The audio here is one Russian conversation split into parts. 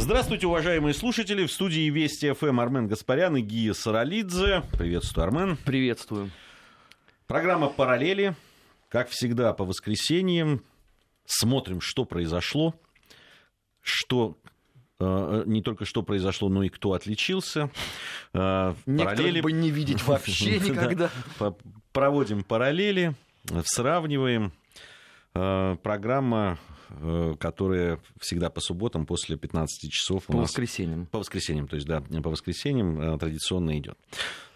Здравствуйте, уважаемые слушатели. В студии Вести ФМ Армен Гаспарян и Гия Саралидзе. Приветствую, Армен. Приветствую. Программа «Параллели». Как всегда, по воскресеньям. Смотрим, что произошло, что э, не только что произошло, но и кто отличился. Э, параллели... бы не видеть вообще никогда. Проводим параллели, сравниваем. Э, программа Э, которая всегда по субботам после 15 часов. По воскресеньям. По воскресеньям, то есть, да, по воскресеньям э, традиционно идет.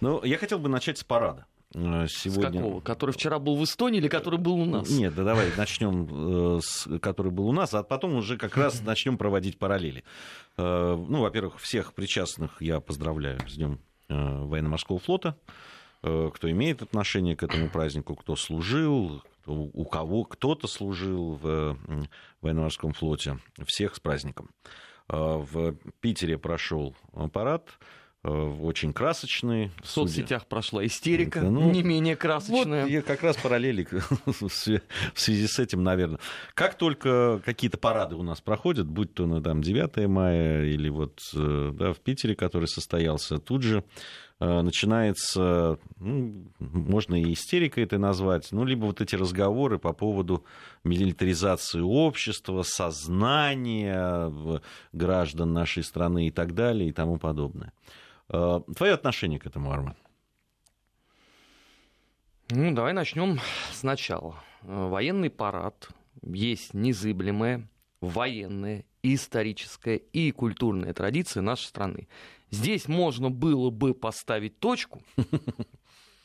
Но я хотел бы начать с парада. Э, сегодня... С какого? Который вчера был в Эстонии или который был у нас? Нет, да давай начнем с который был у нас, а потом уже как раз начнем проводить параллели. Ну, во-первых, всех причастных я поздравляю с Днем военно-морского флота кто имеет отношение к этому празднику, кто служил, у кого кто-то служил в военно-морском флоте. Всех с праздником. А, в Питере прошел парад э, очень красочный. В соцсетях прошла истерика, ну, не менее красочная. Вот я как раз параллели в связи с этим, наверное. Как только какие-то парады у нас проходят, будь то ну, там, 9 мая или вот э, да, в Питере, который состоялся, тут же Э, начинается, ну, можно и истерикой это назвать, ну, либо вот эти разговоры по поводу милитаризации общества, сознания граждан нашей страны и так далее и тому подобное. Э, твое отношение к этому, Арман? Ну, давай начнем сначала. Э, военный парад есть незыблемая историческая и культурная традиция нашей страны. Здесь можно было бы поставить точку,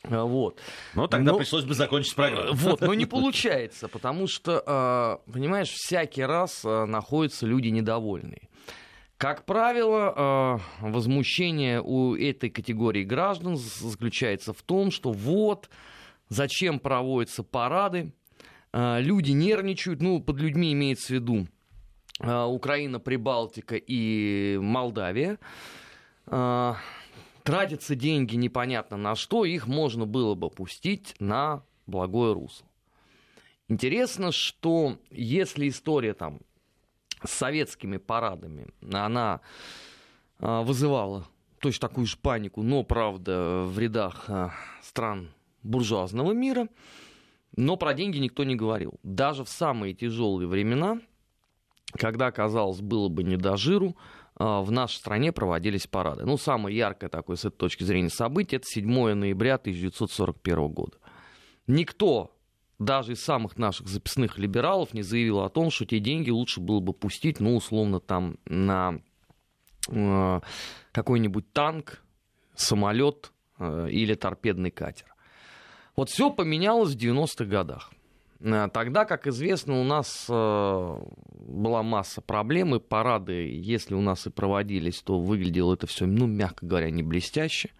вот. Но тогда но, пришлось бы закончить программу. Вот, но не получается, потому что, а, понимаешь, всякий раз а, находятся люди недовольные. Как правило, а, возмущение у этой категории граждан заключается в том, что вот зачем проводятся парады, люди нервничают, ну, под людьми имеется в виду Украина, Прибалтика и Молдавия. А, тратятся деньги непонятно на что, их можно было бы пустить на благое русло. Интересно, что если история там с советскими парадами, она а, вызывала точно такую же панику, но, правда, в рядах стран буржуазного мира, но про деньги никто не говорил. Даже в самые тяжелые времена, когда, казалось, было бы не до жиру, а, в нашей стране проводились парады. Ну, самое яркое такое с этой точки зрения событие, это 7 ноября 1941 года. Никто, даже из самых наших записных либералов, не заявил о том, что те деньги лучше было бы пустить, ну, условно, там, на э, какой-нибудь танк, самолет э, или торпедный катер. Вот все поменялось в 90-х годах. Э, тогда, как известно, у нас э, была масса проблем, и парады, если у нас и проводились, то выглядело это все, ну, мягко говоря, не блестяще.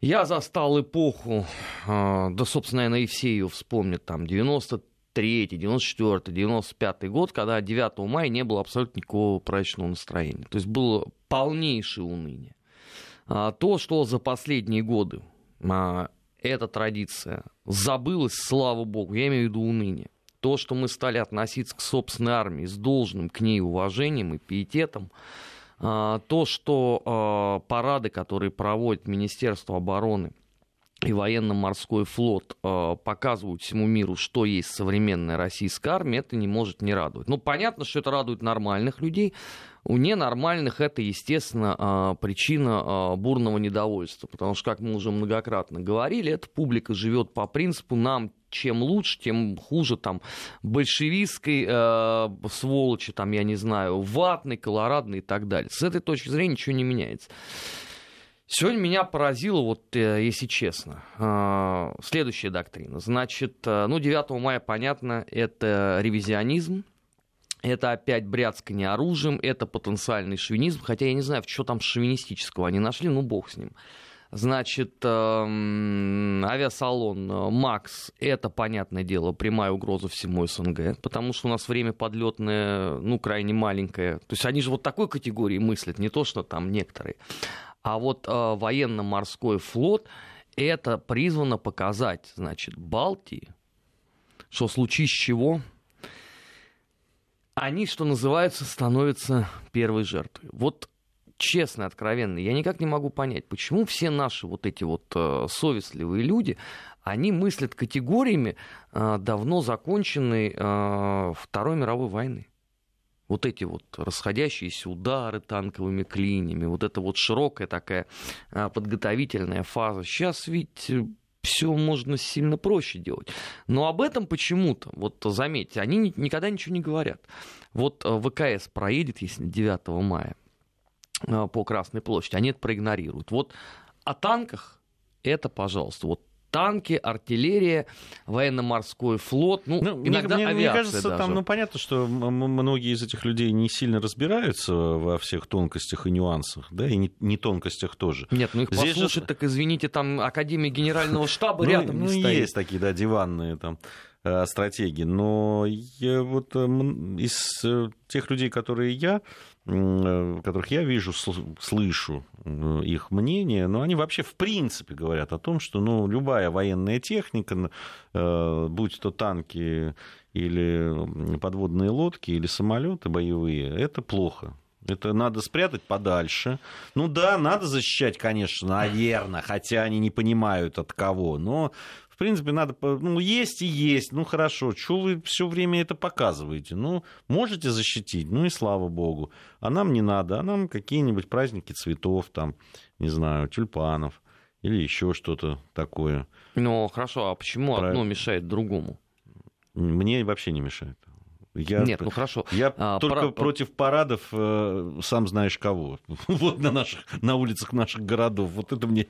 Я застал эпоху, э, да, собственно, наверное, и все ее вспомнят, там, 93 94 95 год, когда 9 мая не было абсолютно никакого праздничного настроения. То есть было полнейшее уныние. А то, что за последние годы а, эта традиция забылась, слава богу, я имею в виду уныние. То, что мы стали относиться к собственной армии с должным к ней уважением и пиететом, а, то, что а, парады, которые проводит Министерство обороны и военно-морской флот а, показывают всему миру, что есть современная российская армия, это не может не радовать. Ну, понятно, что это радует нормальных людей, у ненормальных это, естественно, а, причина а, бурного недовольства, потому что, как мы уже многократно говорили, эта публика живет по принципу «нам чем лучше, тем хуже там большевистской э, сволочи, там, я не знаю, ватной, колорадной и так далее. С этой точки зрения ничего не меняется. Сегодня меня поразило, вот э, если честно, э, следующая доктрина. Значит, ну, 9 мая, понятно, это ревизионизм, это опять бряцкание оружием, это потенциальный шовинизм, хотя я не знаю, что там шовинистического они нашли, ну бог с ним. Значит, эм, авиасалон э, «Макс» — это, понятное дело, прямая угроза всему СНГ, потому что у нас время подлетное, ну, крайне маленькое. То есть они же вот такой категории мыслят, не то, что там некоторые. А вот э, военно-морской флот — это призвано показать, значит, Балтии, что в случае с чего они, что называется, становятся первой жертвой. Вот честно, откровенно, я никак не могу понять, почему все наши вот эти вот э, совестливые люди, они мыслят категориями э, давно законченной э, Второй мировой войны. Вот эти вот расходящиеся удары танковыми клиньями, вот эта вот широкая такая э, подготовительная фаза. Сейчас ведь э, все можно сильно проще делать. Но об этом почему-то, вот заметьте, они никогда ничего не говорят. Вот э, ВКС проедет, если 9 мая, Э, по Красной площади, они это проигнорируют. Вот о танках это, пожалуйста, вот танки, артиллерия, военно-морской флот, ну, ну иногда мне, авиация мне кажется, даже. там, ну, понятно, что многие из этих людей не сильно разбираются во всех тонкостях и нюансах, да, и не, не тонкостях тоже. Нет, ну их Здесь послушать, же... так извините, там Академия Генерального штаба ну, рядом не ну, стоит. есть такие, да, диванные там э, стратегии, но я вот э, из тех людей, которые я Э, которых я вижу, слышу э, их мнение, но они вообще в принципе говорят о том, что ну, любая военная техника, э, будь то танки или подводные лодки, или самолеты боевые, это плохо. Это надо спрятать подальше. Ну да, надо защищать, конечно, наверное, хотя они не понимают от кого. Но принципе, надо, ну, есть и есть, ну, хорошо, что вы все время это показываете? Ну, можете защитить, ну, и слава богу. А нам не надо, а нам какие-нибудь праздники цветов, там, не знаю, тюльпанов или еще что-то такое. Ну, хорошо, а почему Про... одно мешает другому? Мне вообще не мешает. Я, Нет, ну хорошо. Я а, только пара... против парадов, э, сам знаешь кого. Вот на наших, на улицах наших городов. Вот это мне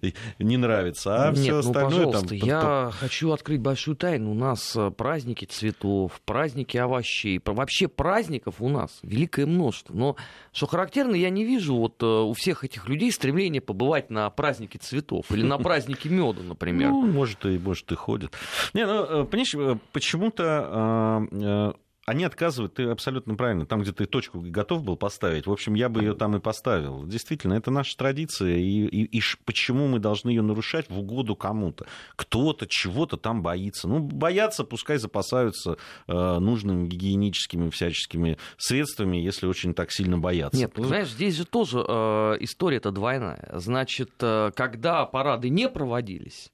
не нравится. А Нет, все ну, остальное пожалуйста, там... Я хочу открыть большую тайну. У нас э, праздники цветов, праздники овощей. Вообще праздников у нас великое множество. Но что характерно, я не вижу вот э, у всех этих людей стремления побывать на празднике цветов или на празднике меда, например. Ну, может, и, может, и ходят. Не, ну, понимаешь, почему-то а, они отказывают, ты абсолютно правильно, там, где ты точку готов был поставить, в общем, я бы ее там и поставил. Действительно, это наша традиция, и, и, и почему мы должны ее нарушать в угоду кому-то? Кто-то чего-то там боится. Ну, боятся, пускай запасаются э, нужными гигиеническими всяческими средствами, если очень так сильно боятся. Нет, ну, знаешь, здесь же тоже э, история-то двойная. Значит, э, когда парады не проводились,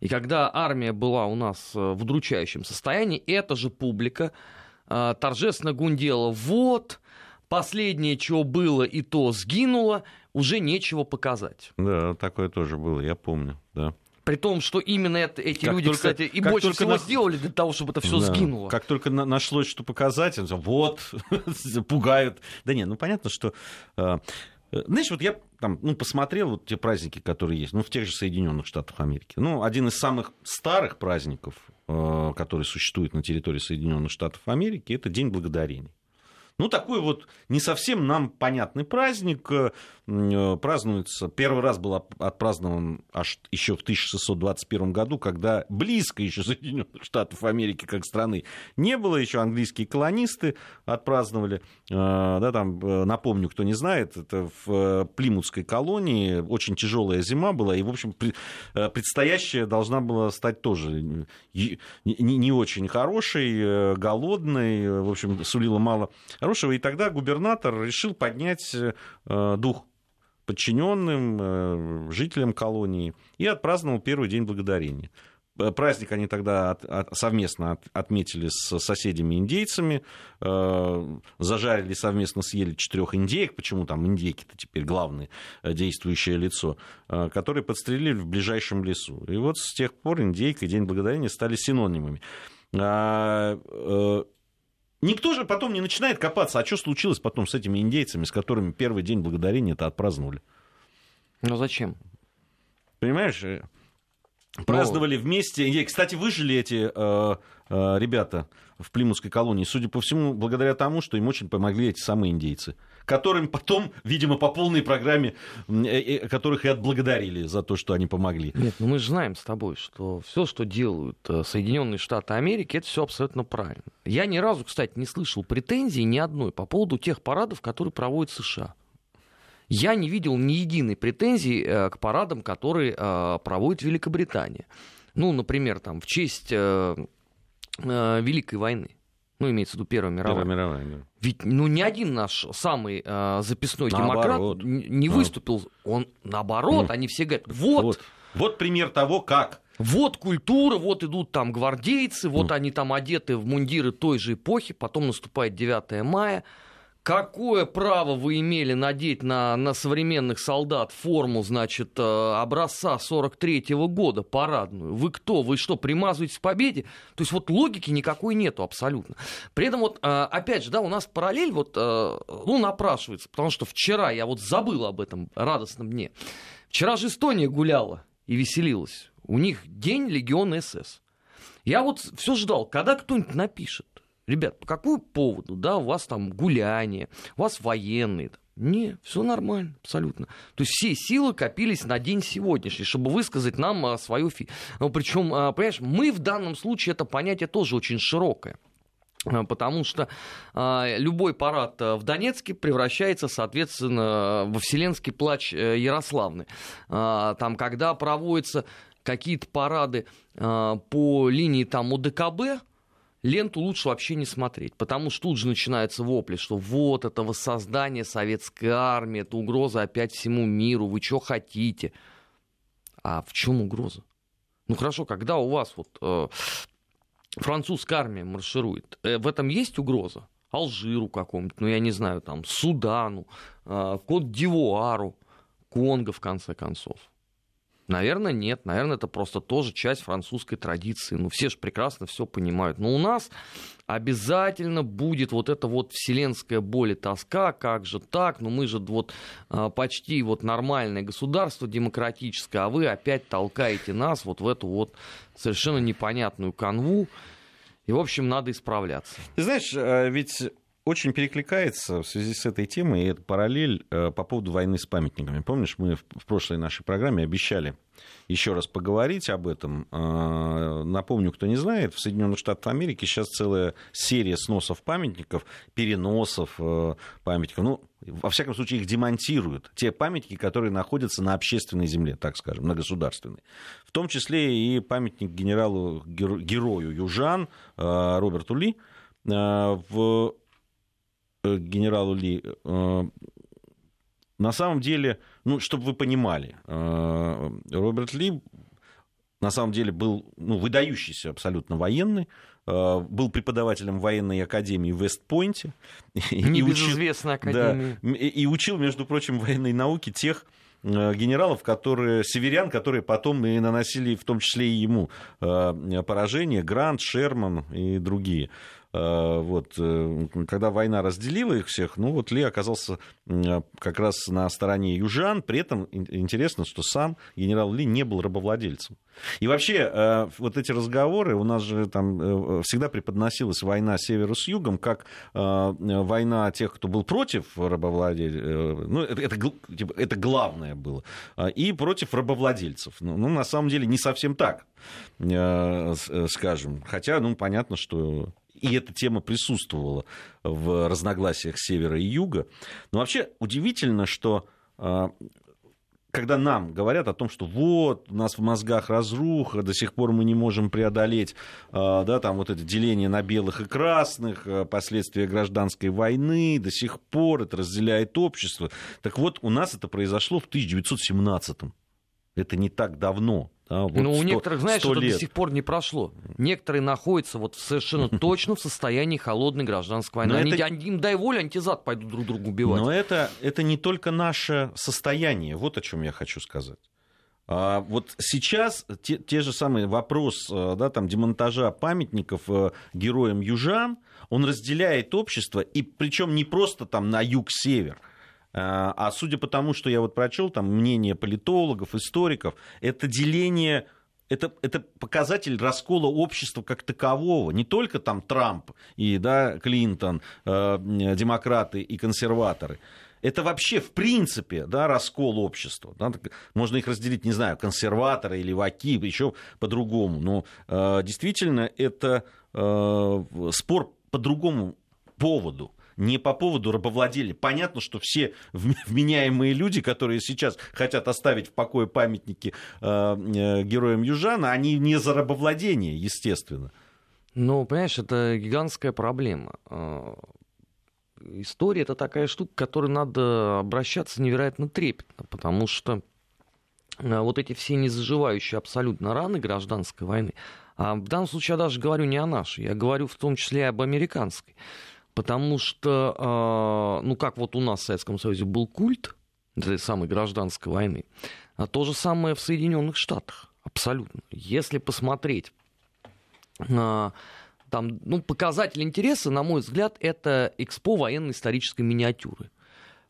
и когда армия была у нас э, в удручающем состоянии, эта же публика торжественно гундела. Вот, последнее, что было, и то сгинуло, уже нечего показать. Да, такое тоже было, я помню, да. При том, что именно это, эти как люди, только, кстати, и больше всего на... сделали для того, чтобы это все да. сгинуло. Как только на, нашлось, что показать, вот, пугают. Да нет, ну понятно, что... А, знаешь, вот я там, ну, посмотрел вот те праздники, которые есть, ну, в тех же Соединенных Штатах Америки. Ну, один из самых старых праздников, э, который существует на территории Соединенных Штатов Америки, это День Благодарения. Ну, такой вот не совсем нам понятный праздник. Э, э, празднуется, первый раз был отпразднован аж еще в 1621 году, когда близко еще Соединенных Штатов Америки как страны не было, еще английские колонисты отпраздновали. Э, да, там, напомню, кто не знает, это в Плимутской колонии очень тяжелая зима была, и, в общем, предстоящая должна была стать тоже не очень хорошей, голодной, в общем, сулила мало хорошего. И тогда губернатор решил поднять э, дух подчиненным, э, жителям колонии и отпраздновал первый день благодарения. Э, праздник они тогда от, от, совместно от, отметили с соседями-индейцами, э, зажарили совместно, съели четырех индейок, почему там индейки-то теперь главное действующее лицо, э, которые подстрелили в ближайшем лесу. И вот с тех пор индейка и День Благодарения стали синонимами. А, э, Никто же потом не начинает копаться, а что случилось потом с этими индейцами, с которыми первый день благодарения это отпраздновали. Ну зачем? Понимаешь, э, праздновали Но... вместе. И, кстати, выжили эти э, э, ребята в Плимутской колонии, судя по всему, благодаря тому, что им очень помогли эти самые индейцы которым потом, видимо, по полной программе, э, э, которых и отблагодарили за то, что они помогли. Нет, ну мы же знаем с тобой, что все, что делают э, Соединенные Штаты Америки, это все абсолютно правильно. Я ни разу, кстати, не слышал претензий ни одной по поводу тех парадов, которые проводят США. Я не видел ни единой претензии к парадам, которые проводит Великобритания. Ну, например, там, в честь Великой войны. Ну, имеется в виду Первая мировая. Первая мировая, да. Ведь ну, ни один наш самый э, записной Наоборот. демократ не выступил. Он наоборот, Ну. они все говорят, вот, Вот. Вот пример того, как. вот культура, вот идут там гвардейцы, вот они там одеты в мундиры той же эпохи, потом наступает 9 мая. Какое право вы имели надеть на, на современных солдат форму, значит, э, образца 43-го года, парадную? Вы кто? Вы что, примазываетесь к победе? То есть вот логики никакой нету абсолютно. При этом вот, э, опять же, да, у нас параллель вот, э, ну, напрашивается, потому что вчера я вот забыл об этом радостном дне. Вчера же Эстония гуляла и веселилась. У них день легиона СС. Я вот все ждал, когда кто-нибудь напишет. Ребят, по какому поводу, да, у вас там гуляние, у вас военные. Не, все нормально, абсолютно. То есть все силы копились на день сегодняшний, чтобы высказать нам а, свою фи. Ну, причем, а, понимаешь, мы в данном случае это понятие тоже очень широкое. А, Потому что а, любой парад а, в Донецке превращается, соответственно, во вселенский плач э, Ярославны. А, Там, когда проводятся какие-то парады а, по линии там УДКБ, ленту лучше вообще не смотреть, потому что тут же начинаются вопли, что вот это воссоздание советской армии, это угроза опять всему миру, вы что хотите? А в чем угроза? Ну хорошо, когда у вас вот э, французская армия марширует, э, в этом есть угроза? Алжиру какому-нибудь, ну я не знаю, там, Судану, э, Кот-Дивуару, Конго, в конце концов. Наверное, нет. Наверное, это просто тоже часть французской традиции. Ну, все же прекрасно все понимают. Но у нас обязательно будет вот эта вот вселенская боль и тоска. Как же так? Ну, мы же вот а, почти вот нормальное государство демократическое, а вы опять толкаете нас вот в эту вот совершенно непонятную канву. И, в общем, надо исправляться. Ты знаешь, э, ведь очень перекликается в связи с этой темой, и это параллель э, по поводу войны с памятниками. Помнишь, мы в прошлой нашей программе обещали еще раз поговорить об этом. Э, Напомню, кто не знает, в Соединенных Штатах Америки сейчас целая серия сносов памятников, переносов э, памятников. Ну, во всяком случае, их демонтируют. Те памятники, которые находятся на общественной земле, так скажем, на государственной. В том числе и памятник генералу, геро- герою Южан Роберту Ли в э, генералу Ли, э, на самом деле, ну, чтобы вы понимали, э, Роберт Ли на самом деле был ну, выдающийся абсолютно военный, был преподавателем военной академии в Вестпойнте. и учил- Небезызвестная да, академия. м- и учил, между прочим, военной науке тех генералов, которые, северян, которые потом и наносили, в том числе и ему, поражение, Грант, Шерман и другие. Э, Вот, э, когда война разделила их всех, ну вот Ли оказался как раз на стороне южан, при этом ин- интересно, что сам генерал Ли не был рабовладельцем. И вообще, э, вот эти разговоры, у нас же там всегда преподносилась война севера с югом, как война тех, кто был против рабовладельцев, ну, это, это, типа, это главное было, а, и против рабовладельцев. Ну, ну, на самом деле, не совсем так, скажем. Хотя, ну, понятно, что и эта тема присутствовала в разногласиях севера и юга. Но вообще удивительно, что э, когда нам говорят о том, что вот у нас в мозгах разруха, до сих пор мы не можем преодолеть, э, да, там вот это деление на белых и красных, э, последствия гражданской войны, до сих пор это разделяет общество. Так вот, у нас это произошло в 1917 Это не так давно. Да, вот Но Ну, у 100 некоторых, знаешь, 100 это лет. до сих пор не прошло. Некоторые находятся вот совершенно точно в состоянии холодной гражданской войны. Они, это- они, им дай волю, антизад пойдут друг друга убивать. Но это, это не только наше состояние, вот о чем я хочу сказать. А вот сейчас те, те же самые вопрос э, да, там, демонтажа памятников э, героям южан, он разделяет общество, и причем не просто там на юг-север, а а судя по тому, что я вот прочел, там мнение политологов, историков, это деление это, это показатель раскола общества как такового. Не только там Трамп и да, Клинтон, э, демократы и консерваторы. Это вообще, в принципе, да, раскол общества. Да, можно их разделить, не знаю, консерваторы или ваки, еще по-другому. Но э, действительно, это э, спор по другому поводу не по поводу рабовладения. Понятно, что все вм- вменяемые люди, которые сейчас хотят оставить в покое памятники э, э, героям Южана, они не за рабовладение, естественно. Ну, понимаешь, это гигантская проблема. А, история это такая штука, к которой надо обращаться невероятно трепетно, потому что вот эти все незаживающие абсолютно раны гражданской войны, а в данном случае я даже говорю не о нашей, я говорю в том числе и об американской. Потому что, а, ну как вот у нас в Советском Союзе был культ этой самой гражданской войны, а то же самое в Соединенных Штатах. Абсолютно. Если посмотреть там, ну, показатель интереса, на мой взгляд, это экспо военно-исторической миниатюры.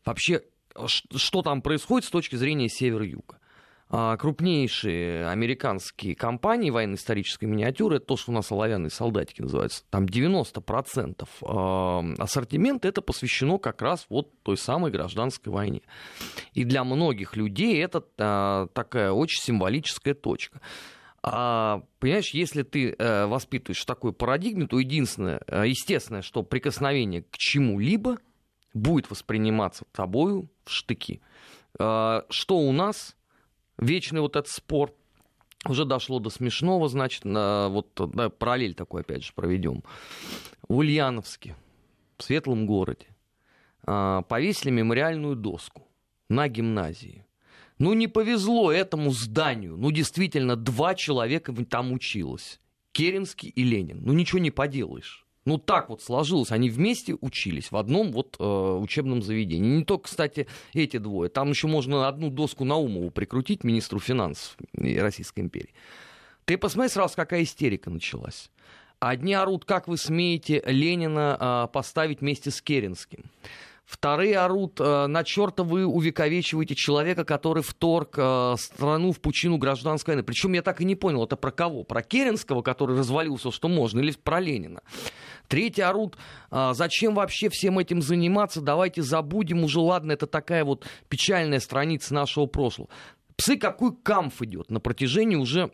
Вообще, что там происходит с точки зрения севера-юга? А, крупнейшие американские компании военно-исторической миниатюры, это то, что у нас оловянные солдатики называются, там 90% а, ассортимента это посвящено как раз вот той самой гражданской войне. И для многих людей это а, такая очень символическая точка. А, понимаешь, если ты а, воспитываешь в такой парадигме, то единственное, естественное, что прикосновение к чему-либо будет восприниматься тобою в штыки. Что у нас вечный вот этот спор. Уже дошло до смешного, значит, на, вот да, параллель такой опять же проведем. В Ульяновске, в светлом городе, а, повесили мемориальную доску на гимназии. Ну, не повезло этому зданию. Ну, действительно, два человека там училось. Керенский и Ленин. Ну, ничего не поделаешь. Ну, так вот сложилось. Они вместе учились в одном вот э, учебном заведении. Не только, кстати, эти двое. Там еще можно одну доску Наумову прикрутить, министру финансов Российской империи. Ты посмотри сразу, какая истерика началась. Одни орут, как вы смеете Ленина э, поставить вместе с Керенским. Вторые орут, э, на черта вы увековечиваете человека, который вторг э, страну в пучину гражданской войны. Причем я так и не понял, это про кого? Про Керенского, который развалился, что можно, или про Ленина? Третьи орут, «А зачем вообще всем этим заниматься, давайте забудем уже, ладно, это такая вот печальная страница нашего прошлого. Псы какой камф идет на протяжении уже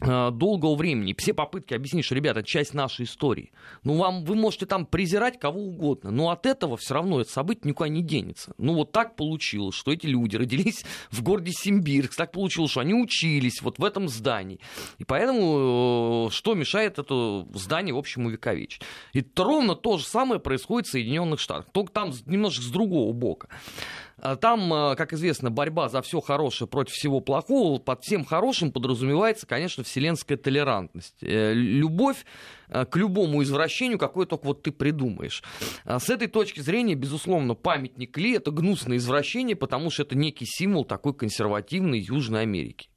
долгого времени. Все попытки объяснить, что, ребята, часть нашей истории. Ну, вам, вы можете там презирать кого угодно, но от этого все равно это событие никуда не денется. Ну, вот так получилось, что эти люди родились в городе Симбирск, так получилось, что они учились вот в этом здании. И поэтому э, что мешает это здание, в общем, увековечить? И ровно то же самое происходит в Соединенных Штатах, только там немножко с другого бока. А там, э, как известно, борьба за все хорошее против всего плохого. Под всем хорошим подразумевается, конечно, вселенская толерантность. Э, любовь э, к любому извращению, какое только вот ты придумаешь. А с этой точки зрения, безусловно, памятник Ли — это гнусное извращение, потому что это некий символ такой консервативной Южной Америки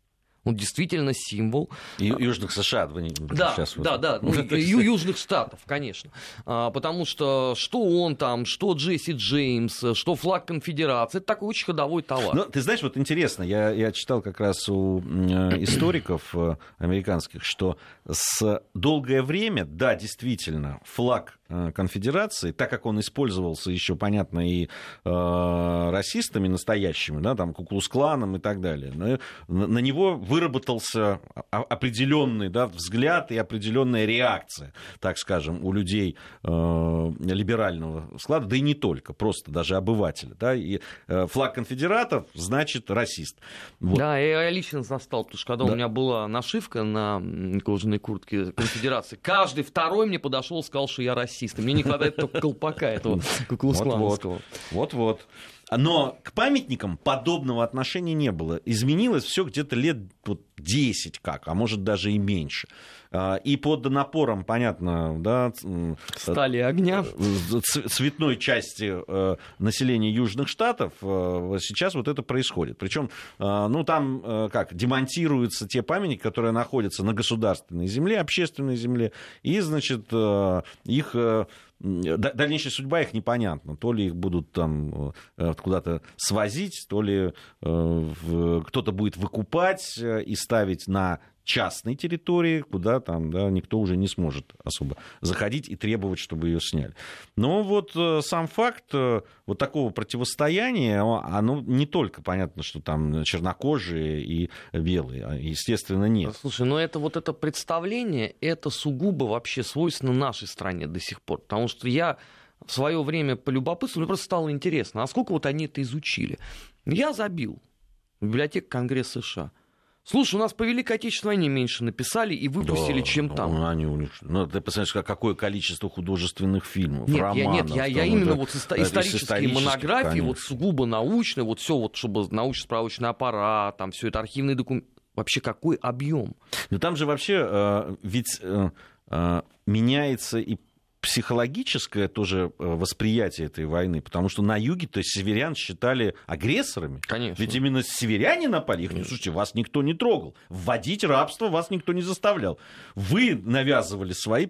он действительно символ. Ю- южных США, вы не да, сейчас да, вот... да, ну, ю- южных штатов, конечно, а, потому что что он там, что Джесси Джеймс, что флаг конфедерации, это такой очень ходовой товар. Ну, ты знаешь, вот интересно, я, я читал как раз у э, историков э, американских, что с долгое время, да, действительно, флаг Э, конфедерации, так как он использовался еще, понятно, и э, расистами настоящими, да, там, Куклус-кланом и так далее, на, на него выработался определенный да, взгляд и определенная реакция, так скажем, у людей э, либерального склада, да и не только, просто даже обывателя. Да, и э, флаг конфедератов значит расист. Вот. Да, я лично застал, потому что когда да. у меня была нашивка на кожаной куртке конфедерации, каждый второй мне подошел и сказал, что я расист расистом. Мне не хватает только колпака этого куклусклановского. Вот-вот. Но к памятникам подобного отношения не было. Изменилось все где-то лет вот, 10 как, а может даже и меньше. А, и под напором, понятно, да, стали огня цветной части э, населения Южных Штатов э, сейчас вот это происходит. Причем, э, ну там как демонтируются те памятники, которые находятся на государственной земле, общественной земле, и значит их дальнейшая судьба их непонятна. То ли их будут там куда-то свозить, то ли кто-то будет выкупать и ставить на частной территории, куда там да, никто уже не сможет особо заходить и требовать, чтобы ее сняли. Но вот э, сам факт э, вот такого противостояния, оно не только понятно, что там чернокожие и белые, а, естественно, нет. Слушай, но это вот это представление, это сугубо вообще свойственно нашей стране до сих пор, потому что я в свое время по любопытству, мне просто стало интересно, а сколько вот они это изучили? Я забил в библиотеку Конгресса США. Слушай, у нас по Великой Отечественной войне меньше написали и выпустили, Да, чем ну, там. Они у них... Ну, ты посмотришь, как- какое количество художественных фильмов, Нет, я, романов. нет, я, я именно вот исто- исторические монографии, вот конечно. сугубо научные, вот все вот, чтобы научно-справочный аппарат, там все это архивные документы. Вообще какой объем? Но там же вообще э, ведь э, э, меняется и психологическое тоже э, восприятие этой войны, потому что на юге, то есть северян считали агрессорами. Конечно. Ведь именно северяне напали, их, не слушайте, вас никто не трогал. Вводить рабство вас никто не заставлял. Вы навязывали свои...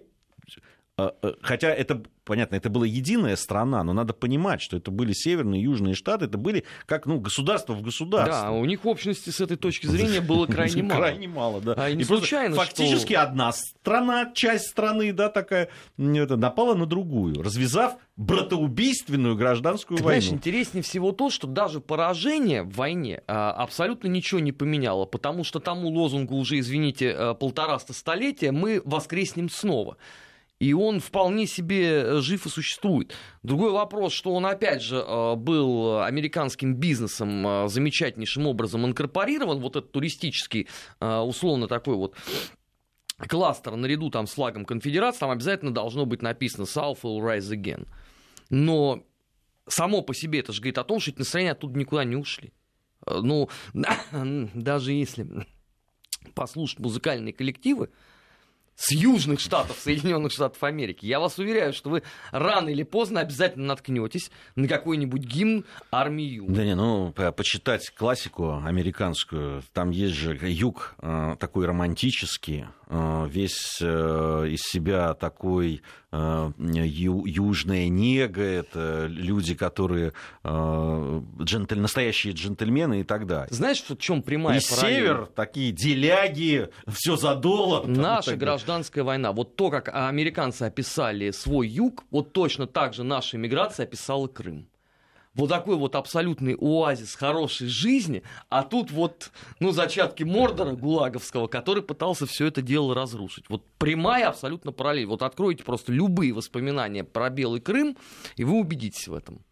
э, э, Хотя это, понятно, это была единая страна, но надо понимать, что это были северные и южные штаты, это были как ну, государство в государстве. Да, у них в общности с этой точки зрения было крайне мало. Крайне мало, да. А не И просто случайно, фактически одна страна, часть страны, да, такая, это, напала на другую, развязав братоубийственную гражданскую Ты войну. знаешь, интереснее всего то, что даже поражение в войне а, абсолютно ничего не поменяло, потому что тому лозунгу уже, извините, а, полтораста столетия мы воскреснем снова. И он вполне себе э, жив и существует. Другой вопрос, что он опять же э, был американским бизнесом э, замечательнейшим образом инкорпорирован, вот этот туристический, условно такой вот кластер наряду там с флагом конфедерации, там обязательно должно быть написано «South will rise again». Но само по себе это же говорит о том, что эти настроения оттуда никуда не ушли. Ну, даже если послушать музыкальные коллективы с южных штатов Соединенных Штатов Америки, я вас уверяю, что вы рано или поздно обязательно наткнетесь на какой-нибудь гимн армии Юга. Да не, ну, по- почитать классику американскую, там есть же юг э, такой романтический, весь э, из себя такой э, южная нега, это люди, которые э, джентль- настоящие джентльмены и так далее. Знаешь, в чем прямая И параллель? север, такие деляги, все за доллар. Наша гражданская война. Вот то, как американцы описали свой юг, вот точно так же наша иммиграция описала Крым. Вот такой вот абсолютный оазис хорошей жизни, а тут вот, ну, зачатки Мордора Гулаговского, который пытался все это дело разрушить. Вот прямая абсолютно параллель. Вот откройте просто любые воспоминания про Белый Крым, и вы убедитесь в этом.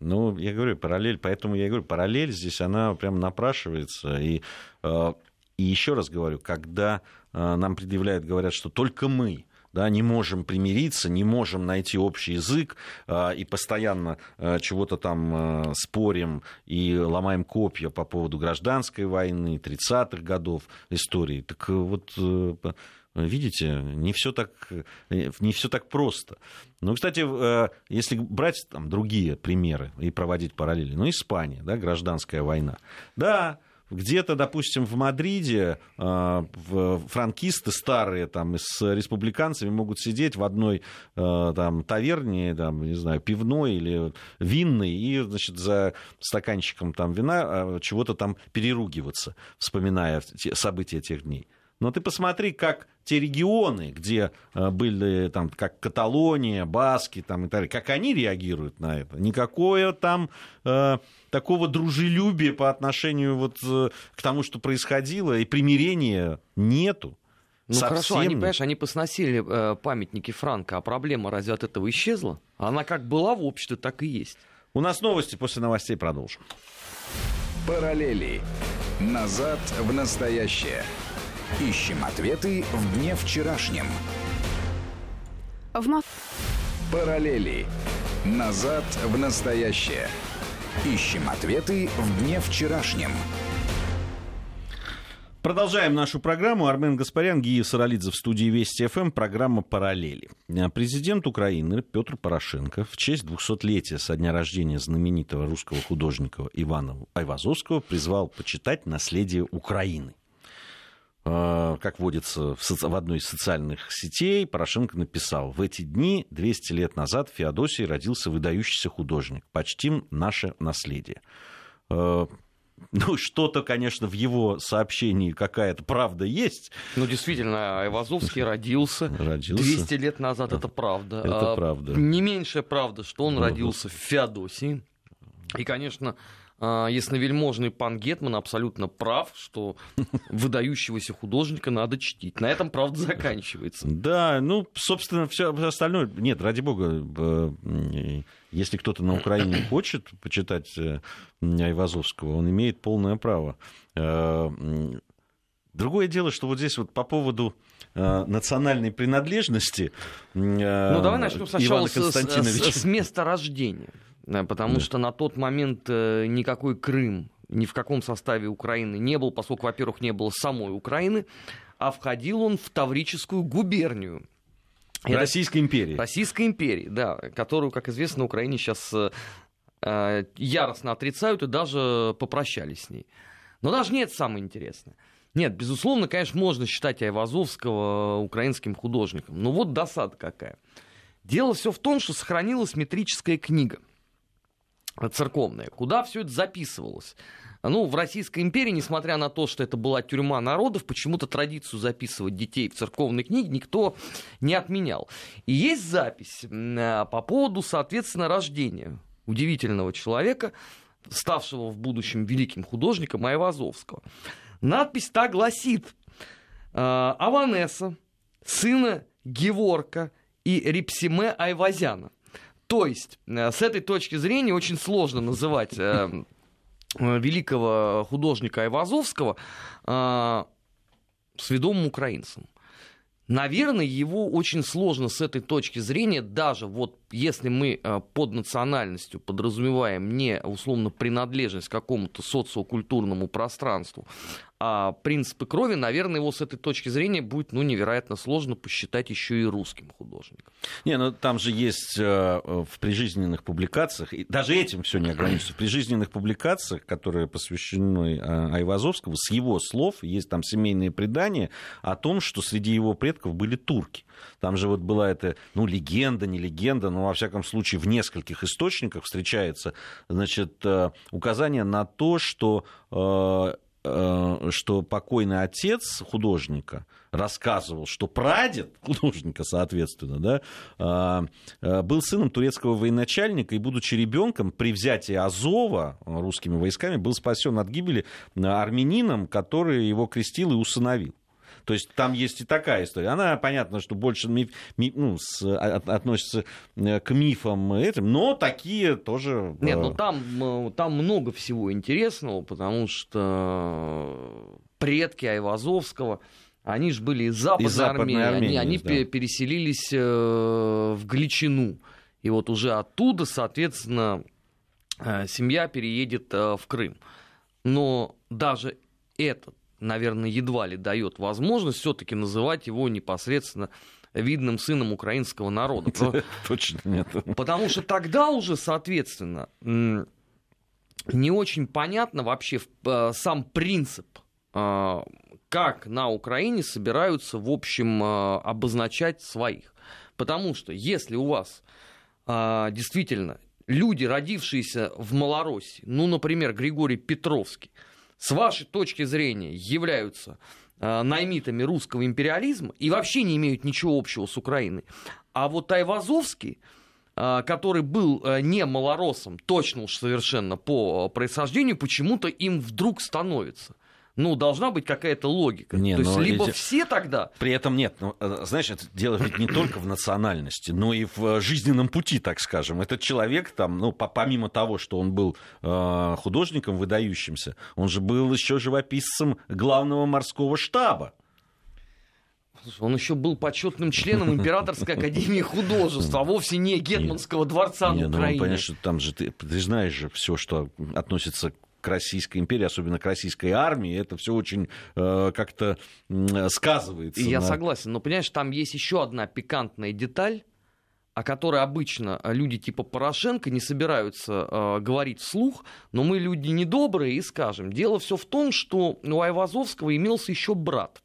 Ну, я говорю, параллель, поэтому я говорю, параллель здесь, она прям напрашивается. И, э, и еще раз говорю, когда э, нам предъявляют, говорят, что только мы да, не можем примириться, не можем найти общий язык э, и постоянно э, чего-то там э, спорим и ломаем копья по поводу гражданской войны, 30-х годов истории. Так э, вот, э, видите, не все так, э, не все так просто. Ну, кстати, если брать там другие примеры и проводить параллели, ну, Испания, да, гражданская война. Да, где-то, допустим, в Мадриде в- франкисты старые там с республиканцами могут сидеть в одной э, там таверне, там, не знаю, пивной или винной и, значит, за стаканчиком там вина э, чего-то там переругиваться, вспоминая события тех дней. Но ты посмотри, как те регионы, где э, были там, как Каталония, Баски там, и так далее, как они реагируют на это. Никакое там э, такого дружелюбия по отношению вот, э, к тому, что происходило, и примирения нету. Ну Совсем хорошо, они, понимаешь, они посносили э, памятники Франка, а проблема разве от этого исчезла? Она как была в обществе, так и есть. У нас новости, после новостей продолжим. Параллели. Назад в настоящее. Ищем ответы в дне вчерашнем. В Мос- Параллели. Назад в настоящее. Ищем ответы в дне вчерашнем. Продолжаем нашу программу. Армен Гаспарян, Гия Саралидзе в студии Вести ФМ. Программа «Параллели». Президент Украины Петр Порошенко в честь 200-летия со дня рождения знаменитого русского художника Ивана Айвазовского призвал почитать наследие Украины. Э, Как водится в соци- в одной из социальных сетей, Порошенко написал, в эти дни, 200 лет назад, в Феодосии родился выдающийся художник. Почтим наше наследие. Э, Ну, что-то, конечно, в его сообщении какая-то правда есть. Ну, действительно, Айвазовский родился, Родился. 200 лет назад, это правда. Это А, правда. Не меньшая правда, что он родился в Феодосии. И, конечно, а, ясновельможный пан Гетман абсолютно прав, что выдающегося художника надо чтить. На этом, правда, заканчивается. Да, ну, собственно, все остальное... Нет, ради бога, э, если кто-то на Украине хочет почитать э, Айвазовского, он имеет полное право. Э, Другое дело, что вот здесь вот по поводу э, национальной принадлежности э, Ну, давай начнем сначала Ивана с, с- с места рождения. Да, Потому Да. что на тот момент э, никакой Крым ни в каком составе Украины не был, поскольку, во-первых, не было самой Украины, а входил он в Таврическую губернию. Это Российской империи. Российской империи, да, которую, как известно, Украине сейчас э, яростно отрицают и даже попрощались с ней. Но даже не это самое интересное. Нет, безусловно, конечно, можно считать Айвазовского украинским художником. Но вот досада какая. Дело все в том, что сохранилась метрическая книга э, церковная, куда все это записывалось. Ну, в Российской империи, несмотря на то, что это была тюрьма народов, почему-то традицию записывать детей в церковной книге никто не отменял. И есть запись э, по поводу, соответственно, рождения удивительного человека, ставшего в будущем великим художником Айвазовского. Надпись так гласит. э, Аванеса, сына Геворка и Репсиме Айвазяна. То есть, э, с этой точки зрения, очень сложно называть э, великого художника Айвазовского э, сведомым украинцем. Наверное, его очень сложно с этой точки зрения, даже вот если мы э, под национальностью подразумеваем не условно принадлежность к какому-то социокультурному пространству, а принципы крови, наверное, его с этой точки зрения будет ну, невероятно сложно посчитать еще и русским художником. Не, ну там же есть э, в прижизненных публикациях, и даже этим все не ограничится, в прижизненных публикациях, которые посвящены э, Айвазовскому, с его слов есть там семейные предания о том, что среди его предков были турки. Там же вот была эта, ну, легенда, не легенда, но во всяком случае в нескольких источниках встречается, значит, э, указание на то, что э, э, что покойный отец художника рассказывал, что прадед художника, соответственно, да, был сыном турецкого военачальника и, будучи ребенком, при взятии Азова русскими войсками был спасен от гибели армянином, который его крестил и усыновил. То есть там есть и такая история. Она, понятно, что больше миф, ми- ну, с- а- от- относится э, к мифам этим, но такие тоже... Нет, э, ну там, э, там много всего интересного, потому что предки Айвазовского, они же были из Западной, Из Западной Армении, Армении, они, да. пе- переселились в Галичину. И вот уже оттуда, соответственно, семья переедет в Крым. Но даже этот, наверное, едва ли дает возможность все-таки называть его непосредственно видным сыном украинского народа. Точно нет. Потому что тогда уже, соответственно, не очень понятно вообще э, сам принцип, э, как на Украине собираются, в общем, э, обозначать своих. Потому что если у вас действительно люди, родившиеся в Малороссии, ну, например, Григорий Петровский, с вашей точки зрения являются э, наймитами русского империализма и вообще не имеют ничего общего с Украиной. А вот Айвазовский, э, который был э, не малоросом, точно уж совершенно по происхождению, почему-то им вдруг становится. Ну, должна быть какая-то логика. Не, То есть, либо эти- все тогда При этом нет, ну, э, знаешь, это дело ведь не только в национальности, но и в э, жизненном пути, так скажем. Этот человек там, ну, по- помимо того, что он был э, художником выдающимся, он же был еще живописцем главного морского штаба. Он еще был почетным членом Императорской академии художеств, а вовсе не Гетманского дворца Не, на ну, Украине. понятно, что там же ты, ты знаешь же все, что относится к Российской империи, особенно к российской армии, это все очень э, как-то м, сказывается. И я на- согласен, но понимаешь, там есть еще одна пикантная деталь, о которой обычно люди типа Порошенко не собираются э, говорить вслух, но мы люди недобрые и скажем. Дело все в том, что у Айвазовского имелся еще брат.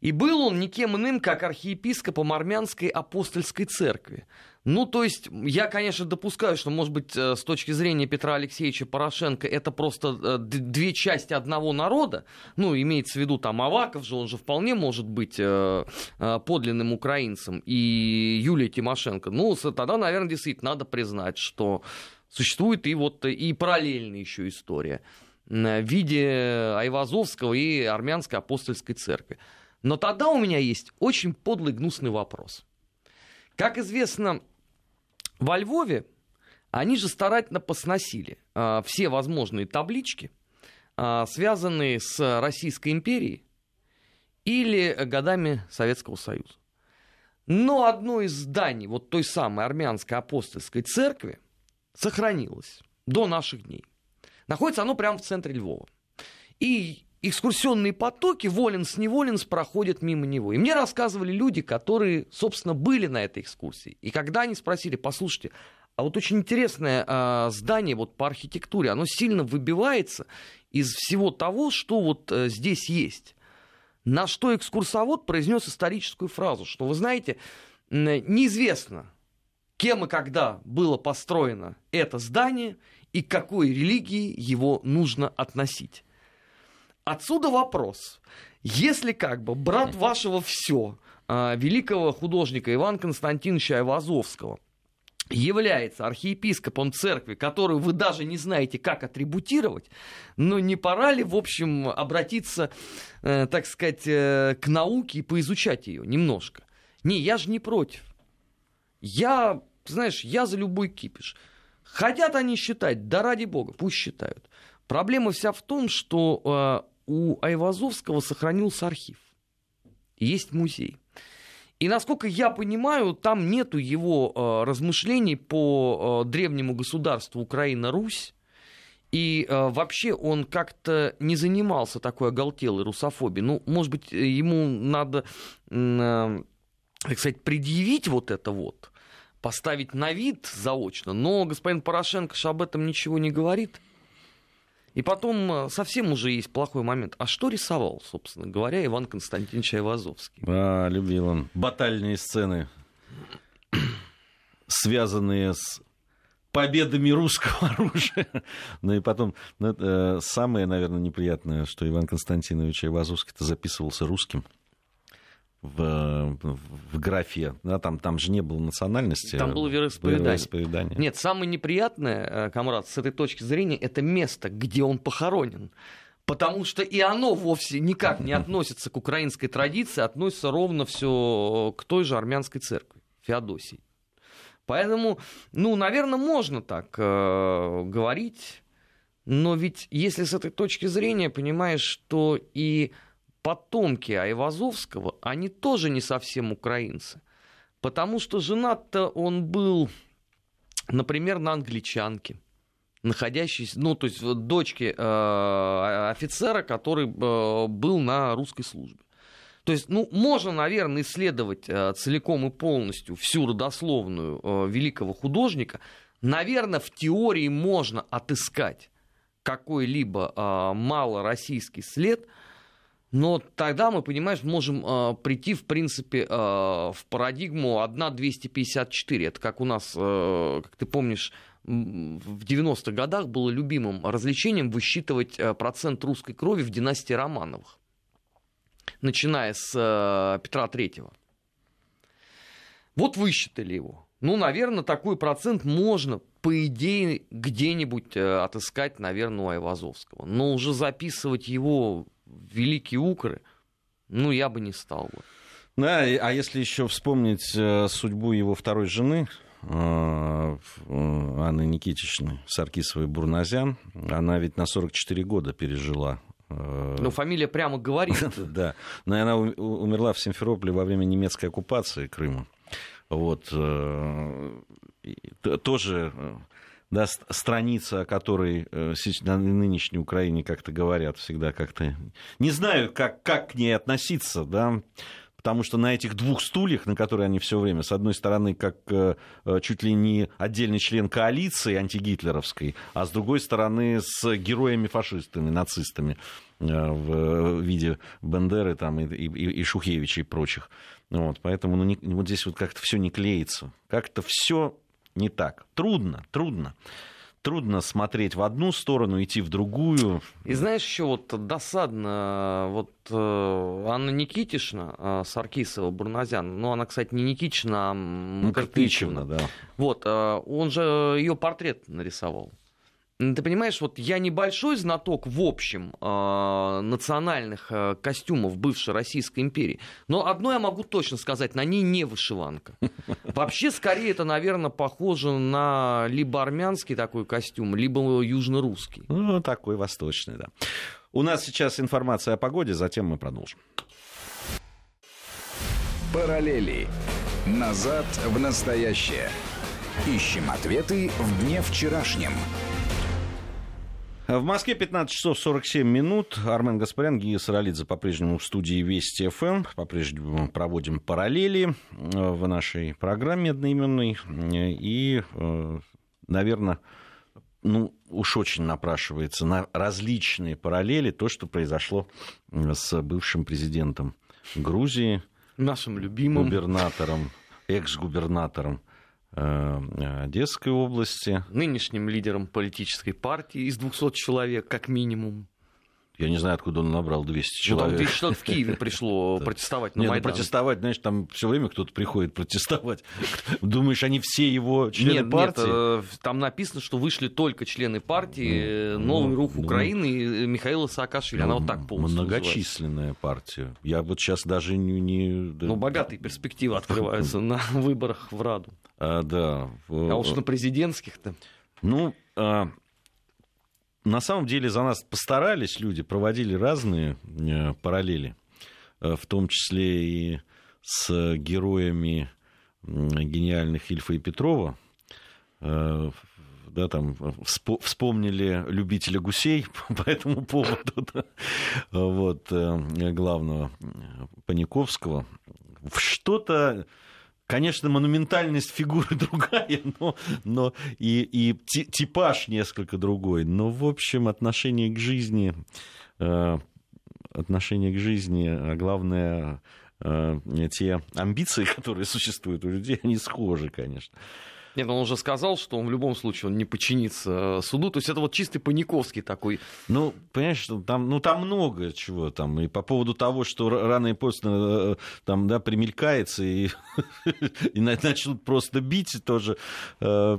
И был он никем иным, как архиепископом армянской апостольской церкви. Ну, то есть, я, конечно, допускаю, что, может быть, э, с точки зрения Петра Алексеевича Порошенко это просто э, две части одного народа. Ну, имеется в виду, там, Аваков же, он же вполне может быть э, подлинным украинцем. И Юлия Тимошенко. Ну, тогда, наверное, действительно надо признать, что существует и вот и параллельная еще история в виде Айвазовского и армянской апостольской церкви. Но тогда у меня есть очень подлый гнусный вопрос. Как известно, во Львове они же старательно посносили а, все возможные таблички, а, связанные с Российской империей или годами Советского Союза. Но одно из зданий вот той самой армянской апостольской церкви сохранилось до наших дней. Находится оно прямо в центре Львова. И экскурсионные потоки, воленс-неволенс, проходят мимо него. И мне рассказывали люди, которые, собственно, были на этой экскурсии. И когда они спросили, послушайте, а вот очень интересное а, здание вот по архитектуре, оно сильно выбивается из всего того, что вот а, здесь есть. На что экскурсовод произнес историческую фразу, что, вы знаете, неизвестно, кем и когда было построено это здание и к какой религии его нужно относить. Отсюда вопрос. Если как бы брат вашего все, а, великого художника Ивана Константиновича Айвазовского, является архиепископом церкви, которую вы даже не знаете, как атрибутировать, но не пора ли, в общем, обратиться, э, так сказать, э, к науке и поизучать ее немножко? Не, я же не против. Я, знаешь, я за любой кипиш. Хотят они считать, да ради бога, пусть считают. Проблема вся в том, что э, у Айвазовского сохранился архив. Есть музей. И насколько я понимаю, там нету его э, размышлений по э, древнему государству Украина-Русь. И э, вообще он как-то не занимался такой оголтелой русофобией. Ну, может быть, ему надо, э, так сказать, предъявить вот это вот, поставить на вид заочно. Но господин Порошенко же об этом ничего не говорит. И потом э, совсем уже есть плохой момент. А что рисовал, собственно говоря, Иван Константинович Айвазовский? А, любил он. Батальные сцены, связанные с победами русского оружия. Ну и потом, ну, э, самое, наверное, неприятное, что Иван Константинович Айвазовский-то записывался русским в, в графе. Да, там, там же не было национальности. Там было вероисповедание. вероисповедание. Нет, самое неприятное, э, комрад, с этой точки зрения, это место, где он похоронен. Потому что и оно вовсе никак не относится к украинской традиции, относится ровно все к той же армянской церкви, Феодосии. Поэтому, ну, наверное, можно так э, говорить, но ведь если с этой точки зрения понимаешь, что и потомки Айвазовского, они тоже не совсем украинцы. Потому что женат-то он был, например, на англичанке, находящейся, ну, то есть дочке э, офицера, который э, был на русской службе. То есть, ну, можно, наверное, исследовать э, целиком и полностью всю родословную э, великого художника. Наверное, в теории можно отыскать какой-либо э, малороссийский след – но тогда мы, понимаешь, можем э, прийти, в принципе, э, в парадигму 1,254. Это как у нас, э, как ты помнишь, в 90-х годах было любимым развлечением высчитывать процент русской крови в династии Романовых, начиная с э, Петра Третьего. Вот высчитали его. Ну, наверное, такой процент можно, по идее, где-нибудь э, отыскать, наверное, у Айвазовского. Но уже записывать его великие укры, ну, я бы не стал. бы. Да, а если еще вспомнить э, судьбу его второй жены, э, Анны Никитичны Саркисовой Бурназян, она ведь на 44 года пережила э, ну, фамилия прямо говорит. Да. Но она умерла в Симферополе во время немецкой оккупации Крыма. Вот. Тоже да, страница, о которой э, на нынешней Украине как-то говорят всегда как-то... Не знаю, как, как к ней относиться, да, потому что на этих двух стульях, на которые они все время, с одной стороны, как э, э, чуть ли не отдельный член коалиции антигитлеровской, а с другой стороны, с героями-фашистами, нацистами в виде Бендеры там, и, и, и Шухевича и прочих. Вот, поэтому ну, не, вот здесь вот как-то все не клеится. Как-то все не так. Трудно, трудно. Трудно смотреть в одну сторону, идти в другую. И знаешь, еще вот досадно, вот э, Анна Никитишна, э, Саркисова, Бурназян, ну, она, кстати, не Никитична, а ну, да. Вот, э, он же ее портрет нарисовал. Ты понимаешь, вот я небольшой знаток в общем э, национальных э, костюмов бывшей Российской империи, но одно я могу точно сказать, на ней не вышиванка. Вообще, скорее, это, наверное, похоже на либо армянский такой костюм, либо южно-русский. Ну, такой восточный, да. У нас сейчас информация о погоде, затем мы продолжим. Параллели. Назад в настоящее. Ищем ответы в дне вчерашнем. В Москве 15 часов 47 минут. Армен Гаспарян, Гия Саралидзе по-прежнему в студии Вести ФМ. По-прежнему проводим параллели э, в нашей программе одноименной. И, э, наверное, ну, уж очень напрашивается на различные параллели то, что произошло с бывшим президентом Грузии. Нашим любимым. Губернатором, экс-губернатором Э, Одесской области. Нынешним лидером политической партии из 200 человек, как минимум. Я не знаю, откуда он набрал 200 человек. Ну, там 200 человек в Киеве пришло протестовать на Нет, ну, Майдан. протестовать, знаешь, там все время кто-то приходит протестовать. Думаешь, они все его члены нет, партии? Нет, э, там написано, что вышли только члены партии ну, «Новый ну, рух ну, Украины» и Михаила Саакашвили. Она вот так полностью Многочисленная партия. Я вот сейчас даже не... не... Ну, богатые перспективы открываются на выборах в Раду. А, да. А уж на президентских-то. Ну, а, на самом деле за нас постарались люди, проводили разные э, параллели, э, в том числе и с героями гениальных Ильфа и Петрова. Э, да, там вспомнили любителя гусей по этому поводу, да, вот, главного Паниковского. Что-то Конечно, монументальность фигуры другая, но, но и, и типаж несколько другой. Но, в общем, отношение к жизни, э, отношение к жизни, а главное, э, те амбиции, которые существуют у людей, они схожи, конечно. Нет, он уже сказал, что он в любом случае он не подчинится э, суду. То есть это вот чистый паниковский такой. Ну, понимаешь, там, ну, там много чего там. И по поводу того, что рано и поздно э, там, да, примелькается и, и начнут просто бить тоже э,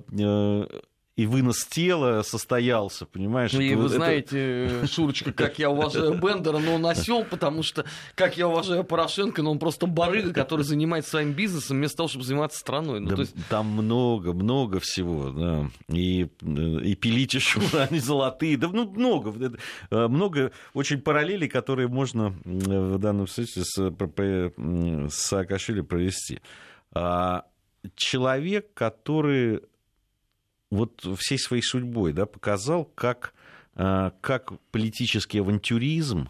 и вынос тела состоялся, понимаешь? И вы это... знаете, Шурочка, как я уважаю Бендера, но он осел, потому что, как я уважаю Порошенко, но он просто барыга, который занимается своим бизнесом вместо того, чтобы заниматься страной. Ну, да, есть... Там много, много всего, да. И, и пилите шура, они золотые, да ну много, э, много очень параллелей, которые можно в данном случае с, с Саакашвили провести. А человек, который вот всей своей судьбой да, показал, как, э, как политический авантюризм,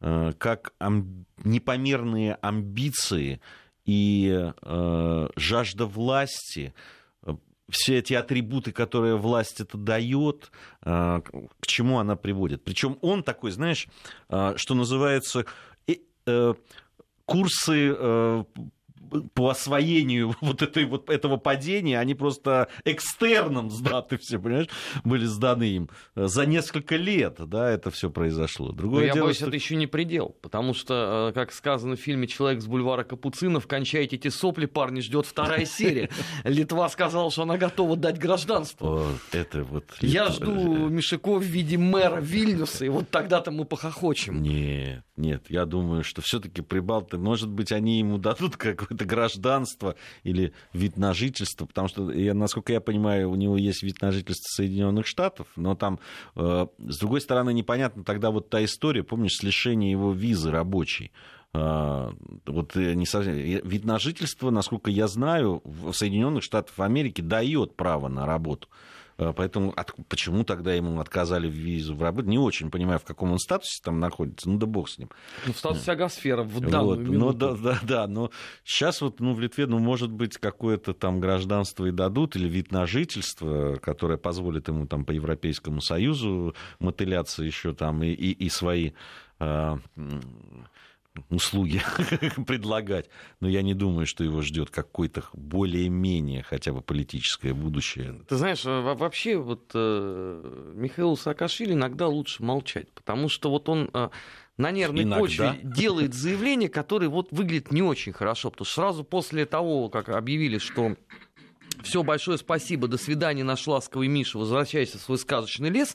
э, как ам, непомерные амбиции и э, жажда власти, все эти атрибуты, которые власть это дает, к чему она приводит. Причем он такой, знаешь, что называется, курсы по освоению вот, этой, вот этого падения, они просто экстерном сдаты все, понимаешь, были сданы им. За несколько лет, да, это все произошло. Другое Но дело, я боюсь, что... это еще не предел, потому что, э, как сказано в фильме «Человек с бульвара Капуцинов», кончайте эти сопли, парни, ждет вторая серия. Литва сказала, что она готова дать гражданство. Это вот... Я жду Мишаков в виде мэра Вильнюса, и вот тогда-то мы похохочем. Нет, нет, я думаю, что все-таки прибалты, может быть, они ему дадут какой-то это гражданство или вид на жительство, потому что, я, насколько я понимаю, у него есть вид на жительство Соединенных Штатов, но там, э, с другой стороны, непонятно тогда вот та история, помнишь, с лишением его визы рабочей. Uh, вот не совсем, вид на жительство, насколько я знаю, в Соединенных Штатах Америки дает право на работу. Э, поэтому от, почему тогда ему отказали в визу в работе? Не очень понимаю, в каком он статусе там находится. Ну да бог с ним. Ну, в статусе агосфера в данную вот, минуту. Ну, да, да, да. Но сейчас вот ну, в Литве, ну, может быть, какое-то там гражданство и дадут, или вид на жительство, которое позволит ему там по Европейскому Союзу мотыляться еще там и, и, и свои а, услуги предлагать. Но я не думаю, что его ждет какое-то более-менее хотя бы политическое будущее. Ты знаешь, вообще вот э, Михаилу Саакашвили иногда лучше молчать, потому что вот он э, на нервной иногда. почве делает заявление, которое вот выглядит не очень хорошо, потому что сразу после того, как объявили, что все, большое спасибо, до свидания, наш ласковый Миша, возвращайся в свой сказочный лес.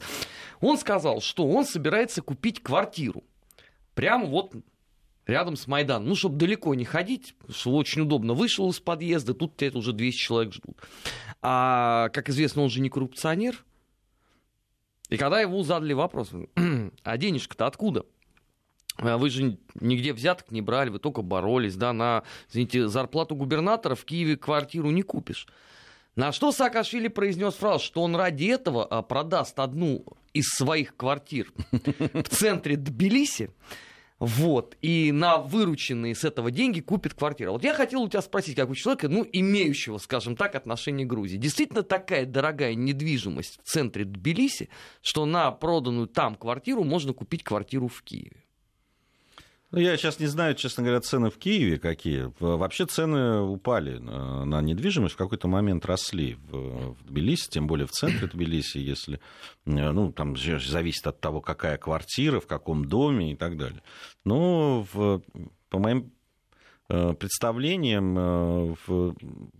Он сказал, что он собирается купить квартиру. Прямо вот рядом с Майданом. Ну, чтобы далеко не ходить, что очень удобно. Вышел из подъезда, тут тебя уже 200 человек ждут. А, как известно, он же не коррупционер. И когда его задали вопрос, а денежка-то откуда? А вы же нигде взяток не брали, вы только боролись, да, на, извините, зарплату губернатора в Киеве квартиру не купишь. На что Саакашвили произнес фразу, что он ради этого а, продаст одну из своих квартир в центре Тбилиси, вот, и на вырученные с этого деньги купит квартиру. Вот я хотел у тебя спросить, как у человека, ну, имеющего, скажем так, отношение к Грузии. Действительно такая дорогая недвижимость в центре Тбилиси, что на проданную там квартиру можно купить квартиру в Киеве? Ну, я сейчас не знаю, честно говоря, цены в Киеве какие. Вообще цены упали на недвижимость, в какой-то момент росли в, в Тбилиси, тем более в центре Тбилиси, если, ну, там зависит от того, какая квартира, в каком доме и так далее. Но в, по моим э, представлениям э, в,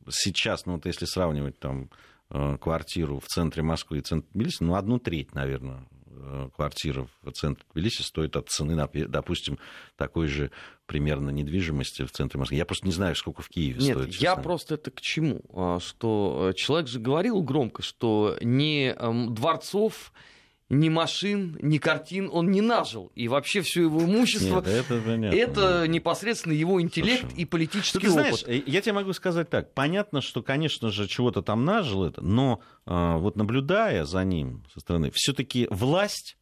сейчас, ну, вот если сравнивать там э, квартиру в центре Москвы и центре Тбилиси, ну, одну треть, наверное, Э, квартира в центре Тбилиси стоит от цены, допустим, такой же примерно недвижимости в центре Москвы. Я просто не знаю, сколько в Киеве Нет, стоит. я просто это к чему? А, что э, человек же говорил громко, что не эм, дворцов ни машин, ни картин он не нажил. И вообще все его имущество Нет, это, понятно, это непосредственно его интеллект Слушай, и политический ты опыт. Знаешь, я тебе могу сказать так. Понятно, что, конечно же, чего-то там нажил это, но э, вот наблюдая за ним со стороны, все-таки власть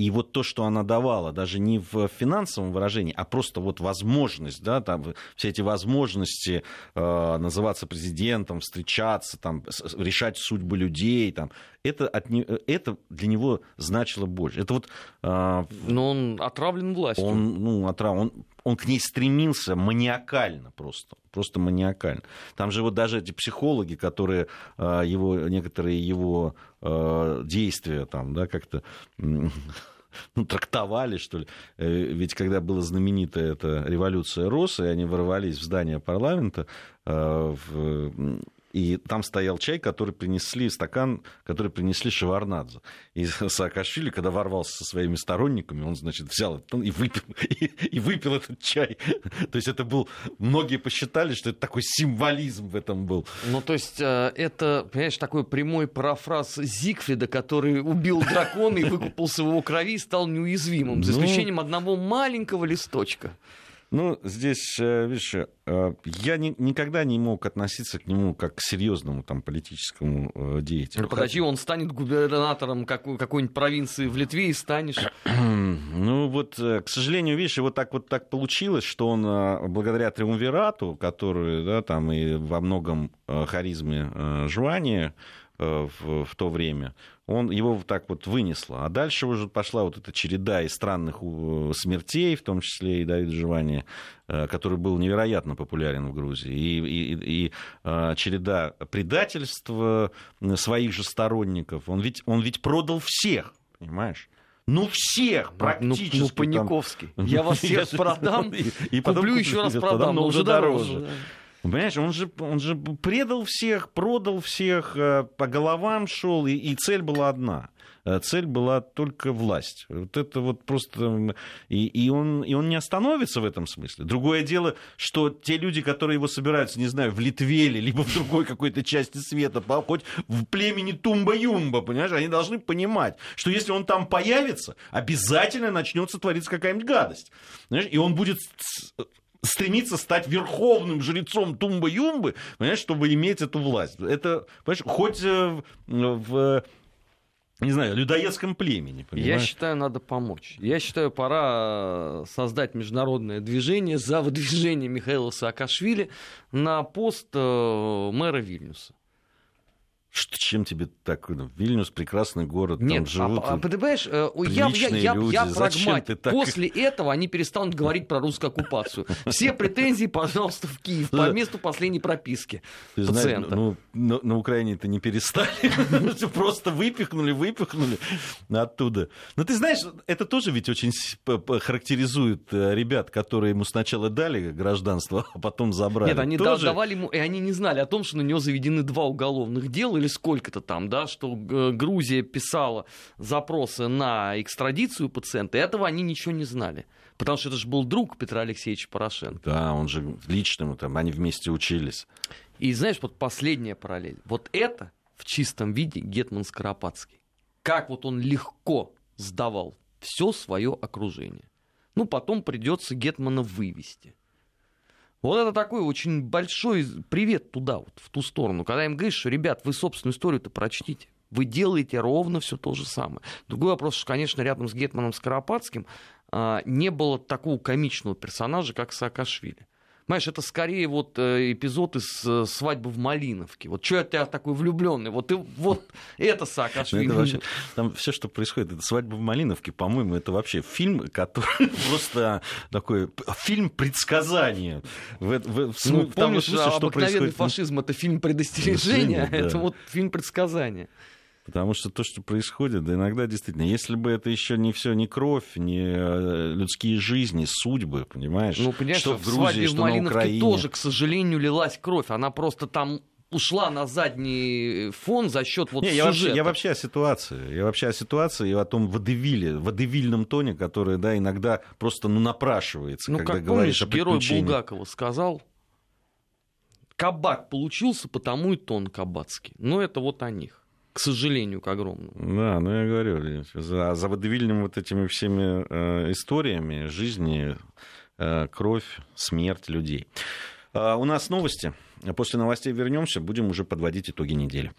и вот то, что она давала, даже не в финансовом выражении, а просто вот возможность, да, там, все эти возможности э, называться президентом, встречаться, там, решать судьбы людей, там, это, от, это для него значило больше. Это вот, э, Но он отравлен властью. Он, ну, отравлен, он, он к ней стремился маниакально просто, просто маниакально. Там же вот даже эти психологи, которые э, его, некоторые его э, действия там, да, как-то ну, трактовали, что ли. Э, ведь когда была знаменитая эта революция Роса, они ворвались в здание парламента, в, и там стоял чай, который принесли, стакан, который принесли Шеварнадзе. И Саакашвили, когда ворвался со своими сторонниками, он, значит, взял это и выпил, и, и выпил этот чай. То есть это был... Многие посчитали, что это такой символизм в этом был. Ну, то есть э, это, понимаешь, такой прямой парафраз Зигфрида, который убил дракона и выкупался в его крови и стал неуязвимым, за ну. исключением ну... одного маленького листочка. Ну, здесь, э, видишь, э, я ни, никогда не мог относиться к нему как к серьезному там, политическому э, деятелю. Ну, подожди, он станет губернатором какой- какой-нибудь провинции в Литве и станешь. ну, вот, к сожалению, видишь, вот так вот так получилось, что он благодаря триумвирату, который, да, там и во многом харизме Жуани, в, в то время, он его вот так вот вынесло. А дальше уже пошла вот эта череда из странных смертей, в том числе и Давида Живани, э, который был невероятно популярен в Грузии, и, и, и э, череда предательства своих же сторонников. Он ведь, он ведь продал всех, понимаешь? Ну, всех практически. Ну, ну Паниковский. Там... Я вас всех продам, и, и куплю еще раз продам, но уже дороже. Понимаешь, он же, он же предал всех, продал всех, э, по головам шел, и, и цель была одна. Э, цель была только власть. Вот это вот просто... И, и, он, и он не остановится в этом смысле. Другое дело, что те люди, которые его собираются, не знаю, в Литве или либо в другой какой-то части света, хоть в племени Тумба-Юмба, понимаешь, они должны понимать, что если он там появится, обязательно начнется твориться какая-нибудь гадость. Понимаешь? И он будет стремится стать верховным жрецом Тумбы-Юмбы, понимаешь, чтобы иметь эту власть. Это, понимаешь, хоть э, в не знаю, людоедском племени. Понимаешь? Я считаю, надо помочь. Я считаю, пора создать международное движение за выдвижение Михаила Саакашвили на пост э, мэра Вильнюса. Что, чем тебе так? ну, Вильнюс прекрасный город, Нет, там живут. а, а, понимаешь, э, я, я, я, люди. я прагматик. так- После этого они перестанут говорить про русскую оккупацию. Все претензии, пожалуйста, в Киев по месту последней прописки Ты знаешь, пациента. ну, на, на Украине это не перестали. Просто выпихнули, выпихнули оттуда. Но ты знаешь, это тоже ведь очень характеризует э, ребят, которые ему сначала дали гражданство, а потом забрали. Нет, они Тоже- давали ему, и они не знали о том, что на него заведены два уголовных дела или сколько-то там, да, что э, Грузия писала запросы на экстрадицию пациента, и этого они ничего не знали. Потому что это же был друг Петра Алексеевича Порошенко. Да, он же лично, ему там, они вместе учились. И знаешь, вот последняя параллель. Вот это в чистом виде Гетман Скоропадский. Как вот он легко сдавал все свое окружение. Ну, потом придется Гетмана вывести. Вот это такой очень большой привет туда, вот, в ту сторону. Когда им говоришь, что, ребят, вы собственную историю-то прочтите. Вы делаете ровно все то же самое. Другой вопрос, что, конечно, рядом с Гетманом Скоропадским а, не было такого комичного персонажа, как Саакашвили. Понимаешь, это скорее вот э, эпизод из э, свадьбы в Малиновке. Вот что я тебя такой влюбленный? Вот, и, вот это Ну, Саакашвили. это вообще, там все, что происходит, это свадьба в Малиновке, по-моему, это вообще фильм, который просто такой фильм предсказания. В, в- в Ну, в том помнишь, смысле, что обыкновенный происходит. фашизм это фильм предостережения, это вот фильм предсказания. Потому что то, что происходит, да, иногда действительно, если бы это еще не все, не кровь, не э, людские жизни, судьбы, понимаешь? Ну, понимаешь, что в в Грузии, свадьбе в что на Малиновке Украине. тоже, к сожалению, лилась кровь. Она просто там ушла на задний фон за счет вот Не, я, вообще, сюжета. я вообще о ситуации. Я вообще о ситуации и о том водевиле, водевильном тоне, который, да, иногда просто ну, напрашивается, Ну, когда как говоришь помнишь, о герой. Булгакова сказал, кабак получился, потому и тон кабацкий. Но это вот о них, к сожалению, к огромному. Да, ну я говорю, за, за водевильными вот этими всеми э, историями жизни, э, кровь, смерть людей. А, у нас новости. После новостей вернемся, будем уже подводить итоги недели.